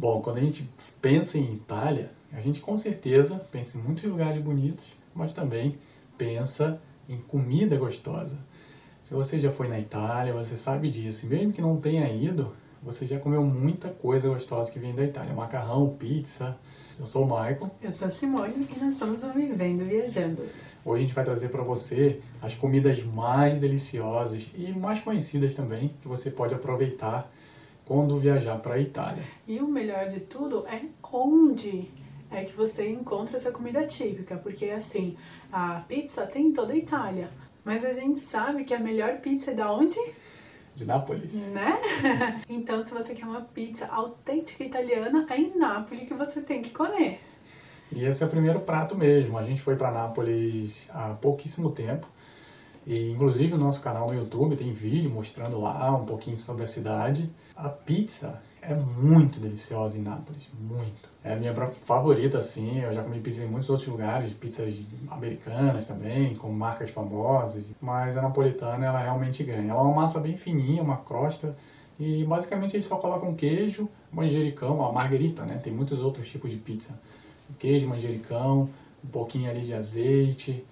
Bom, quando a gente pensa em Itália, a gente com certeza pensa em muitos lugares bonitos, mas também pensa em comida gostosa. Se você já foi na Itália, você sabe disso. E mesmo que não tenha ido, você já comeu muita coisa gostosa que vem da Itália. Macarrão, pizza. Eu sou o Michael. Eu sou a Simone e nós somos o Vivendo Viajando. Hoje a gente vai trazer para você as comidas mais deliciosas e mais conhecidas também que você pode aproveitar quando viajar para a Itália. E o melhor de tudo é onde é que você encontra essa comida típica, porque assim, a pizza tem em toda a Itália, mas a gente sabe que a melhor pizza é da onde? De Nápoles. Né? então, se você quer uma pizza autêntica italiana, é em Nápoles que você tem que comer. E esse é o primeiro prato mesmo. A gente foi para Nápoles há pouquíssimo tempo. E inclusive o nosso canal no YouTube tem vídeo mostrando lá um pouquinho sobre a cidade. A pizza é muito deliciosa em Nápoles, muito. É a minha favorita, assim. Eu já comi pizza em muitos outros lugares, pizzas americanas também, com marcas famosas. Mas a napolitana, ela realmente ganha. Ela é uma massa bem fininha, uma crosta. E basicamente eles só colocam queijo, manjericão, a marguerita, né? Tem muitos outros tipos de pizza. Queijo, manjericão, um pouquinho ali de azeite,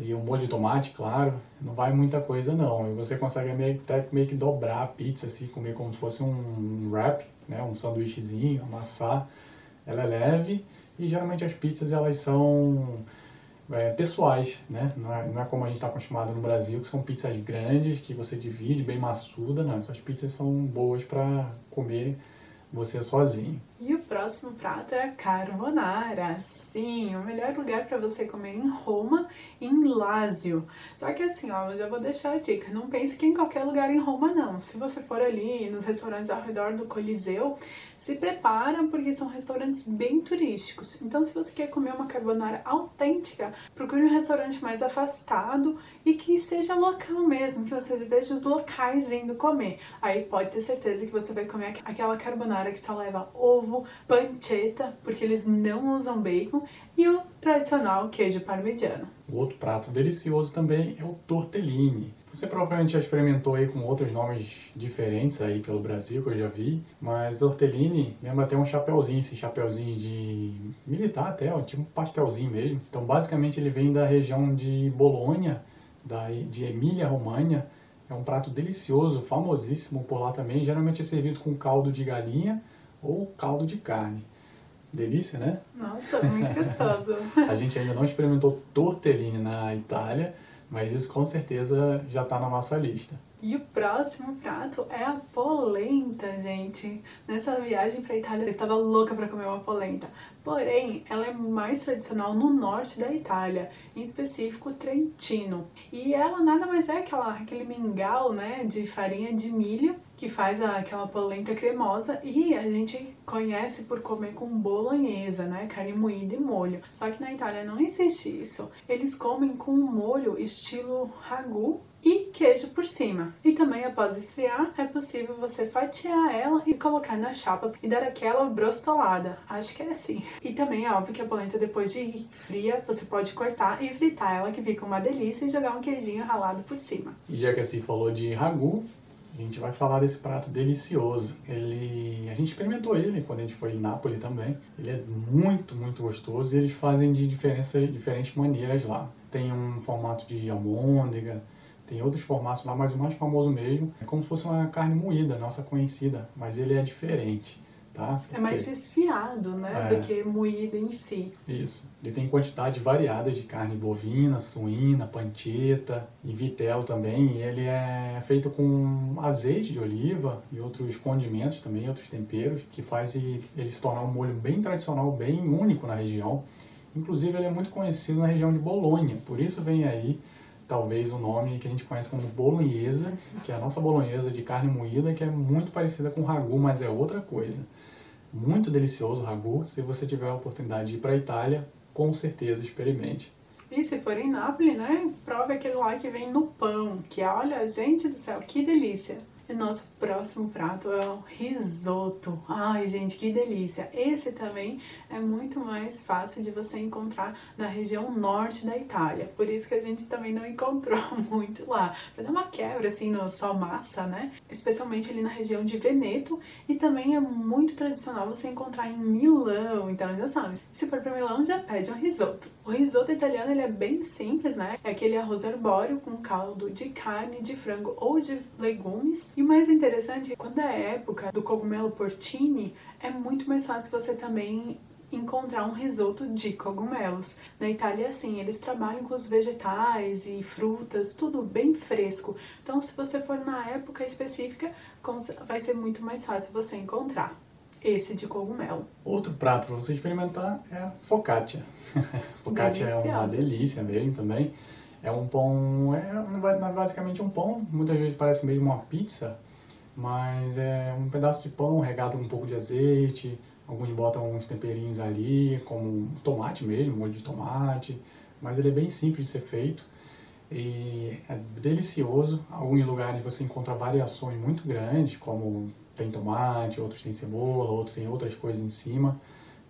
e um molho de tomate, claro, não vai muita coisa não. E você consegue meio, até meio que dobrar a pizza, assim, comer como se fosse um wrap, né, um sanduíchezinho, amassar. Ela é leve e geralmente as pizzas elas são é, pessoais, né? Não é, não é como a gente está acostumado no Brasil, que são pizzas grandes, que você divide, bem maçuda, não. Essas pizzas são boas para comer você sozinho. E próximo prato é a carbonara. Sim, o melhor lugar para você comer em Roma, em Lázio. Só que assim, ó, eu já vou deixar a dica. Não pense que em qualquer lugar em Roma não. Se você for ali nos restaurantes ao redor do Coliseu, se prepara porque são restaurantes bem turísticos. Então, se você quer comer uma carbonara autêntica, procure um restaurante mais afastado e que seja local mesmo, que você veja os locais indo comer. Aí pode ter certeza que você vai comer aquela carbonara que só leva ovo ovo, pancetta, porque eles não usam bacon, e o tradicional queijo parmegiano. O outro prato delicioso também é o tortellini. Você provavelmente já experimentou aí com outros nomes diferentes aí pelo Brasil, que eu já vi, mas tortellini lembra até um chapeuzinho, esse chapeuzinho de militar até, ó, tipo um pastelzinho mesmo. Então basicamente ele vem da região de Bolonha, da, de Emília-Romagna, é um prato delicioso, famosíssimo por lá também. Geralmente é servido com caldo de galinha ou caldo de carne. Delícia, né? Nossa, muito gostoso. a gente ainda não experimentou tortellini na Itália, mas isso com certeza já está na nossa lista. E o próximo prato é a polenta, gente. Nessa viagem para Itália eu estava louca para comer uma polenta. Porém, ela é mais tradicional no norte da Itália, em específico Trentino. E ela nada mais é aquela, aquele mingau, né, de farinha de milho que faz aquela polenta cremosa e a gente conhece por comer com bolonhesa, né, carne moída e molho. Só que na Itália não existe isso. Eles comem com um molho estilo ragu e queijo por cima. E também após esfriar, é possível você fatiar ela e colocar na chapa e dar aquela brostolada. Acho que é assim. E também é óbvio que a polenta depois de fria, você pode cortar e fritar ela que fica uma delícia e jogar um queijinho ralado por cima. E já que assim falou de ragu, a gente vai falar desse prato delicioso. Ele, a gente experimentou ele quando a gente foi em Nápoles também. Ele é muito, muito gostoso e eles fazem de diferentes maneiras lá. Tem um formato de almôndega, tem outros formatos lá, mas o mais famoso mesmo é como se fosse uma carne moída, nossa conhecida, mas ele é diferente. Tá? É mais desfiado, né, é. do que moído em si. Isso. Ele tem quantidades variadas de carne bovina, suína, pancheta e vitelo também. E ele é feito com azeite de oliva e outros condimentos também, outros temperos, que faz ele se tornar um molho bem tradicional, bem único na região. Inclusive ele é muito conhecido na região de Bolonha, por isso vem aí talvez o nome que a gente conhece como bolonhesa, que é a nossa bolonhesa de carne moída, que é muito parecida com ragu, mas é outra coisa. Muito delicioso o ragu. Se você tiver a oportunidade de ir para a Itália, com certeza experimente. E se for em Nápoles, né? Prove aquele lá que vem no pão, que olha, gente do céu, que delícia. E nosso próximo prato é o risoto. Ai, gente, que delícia! Esse também é muito mais fácil de você encontrar na região norte da Itália. Por isso que a gente também não encontrou muito lá. Pra dar uma quebra, assim, no só massa, né? Especialmente ali na região de Veneto. E também é muito tradicional você encontrar em Milão. Então, já sabe, se for pra Milão, já pede um risoto. O risoto italiano, ele é bem simples, né? É aquele arroz arbóreo com caldo de carne, de frango ou de legumes e o mais interessante, quando é época do cogumelo porcini, é muito mais fácil você também encontrar um risoto de cogumelos. Na Itália é assim, eles trabalham com os vegetais e frutas, tudo bem fresco. Então, se você for na época específica, vai ser muito mais fácil você encontrar esse de cogumelo. Outro prato para você experimentar é a focaccia. focaccia é uma delícia mesmo também. É um pão, é basicamente um pão, muitas vezes parece mesmo uma pizza, mas é um pedaço de pão regado com um pouco de azeite, alguns botam uns temperinhos ali, como tomate mesmo, molho de tomate, mas ele é bem simples de ser feito e é delicioso. Alguns lugares você encontra variações muito grandes, como tem tomate, outros tem cebola, outros tem outras coisas em cima,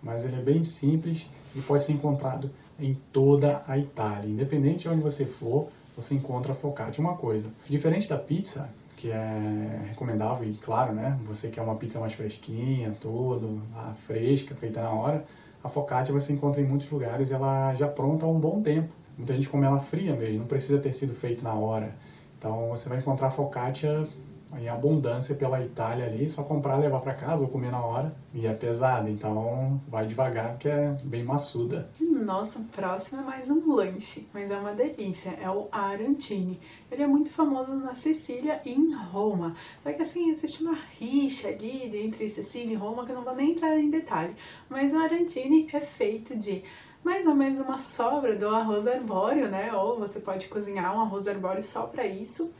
mas ele é bem simples e pode ser encontrado em toda a Itália. Independente de onde você for, você encontra focaccia. Uma coisa, diferente da pizza, que é recomendável e claro, né, você quer uma pizza mais fresquinha, tudo, fresca, feita na hora, a focaccia você encontra em muitos lugares, ela já pronta há um bom tempo. Muita gente come ela fria mesmo, não precisa ter sido feita na hora. Então você vai encontrar focaccia em abundância pela Itália ali, só comprar, levar para casa ou comer na hora. E é pesada, então vai devagar que é bem maçuda. Nossa, próximo é mais um lanche, mas é uma delícia, é o arantini. Ele é muito famoso na Sicília e em Roma. Só que assim, existe uma rixa ali entre Sicília e Roma que eu não vou nem entrar em detalhe. Mas o arantini é feito de mais ou menos uma sobra do arroz arbóreo, né? Ou você pode cozinhar um arroz arbóreo só para isso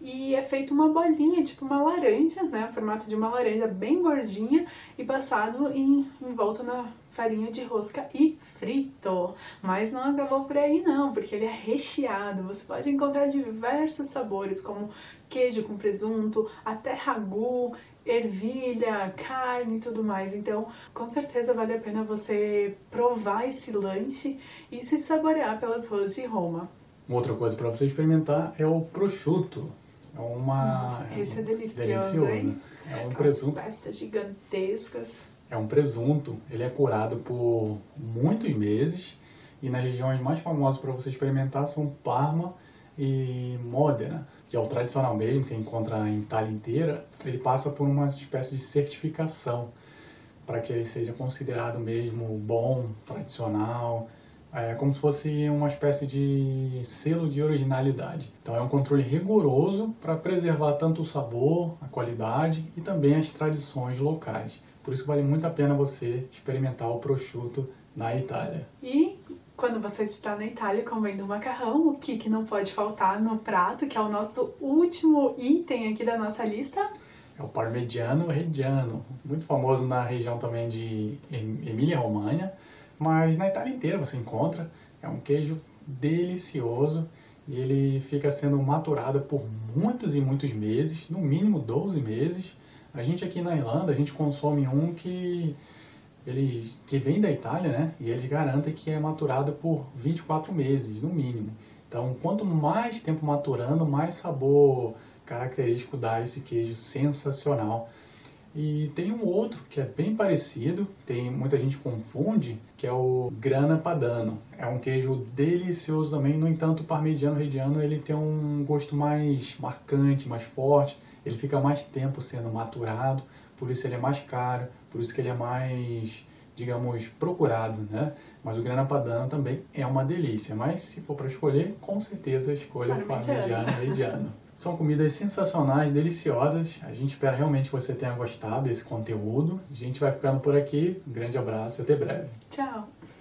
e é feito uma bolinha, tipo uma laranja, né? O formato de uma laranja bem gordinha e passado em, volta na farinha de rosca e frito. Mas não acabou por aí não, porque ele é recheado. Você pode encontrar diversos sabores, como queijo com presunto, até ragu, ervilha, carne e tudo mais. Então, com certeza vale a pena você provar esse lanche e se saborear pelas ruas de Roma. Outra coisa para você experimentar é o prosciutto. É uma. Nossa, esse é delicioso, delicioso. hein? É um presunto. peças gigantescas. É um presunto. Ele é curado por muitos meses e nas regiões mais famosas para você experimentar são Parma e Modena, que é o tradicional mesmo, que encontra em Itália inteira. Ele passa por uma espécie de certificação para que ele seja considerado mesmo bom, tradicional é como se fosse uma espécie de selo de originalidade. Então é um controle rigoroso para preservar tanto o sabor, a qualidade e também as tradições locais. Por isso vale muito a pena você experimentar o prosciutto na Itália. E quando você está na Itália comendo macarrão, o que, que não pode faltar no prato, que é o nosso último item aqui da nossa lista? É o parmigiano reggiano, muito famoso na região também de Emília-Romanha mas na Itália inteira você encontra. É um queijo delicioso e ele fica sendo maturado por muitos e muitos meses, no mínimo 12 meses. A gente aqui na Irlanda, a gente consome um que ele que vem da Itália, né? E eles garantem que é maturado por 24 meses, no mínimo. Então, quanto mais tempo maturando, mais sabor característico dá esse queijo sensacional. E tem um outro que é bem parecido, tem muita gente confunde, que é o grana padano. É um queijo delicioso também, no entanto, o parmigiano reggiano ele tem um gosto mais marcante, mais forte, ele fica mais tempo sendo maturado, por isso ele é mais caro, por isso que ele é mais, digamos, procurado, né? Mas o grana padano também é uma delícia, mas se for para escolher, com certeza escolha o parmigiano reggiano. São comidas sensacionais, deliciosas. A gente espera realmente que você tenha gostado desse conteúdo. A gente vai ficando por aqui. Um grande abraço e até breve. Tchau!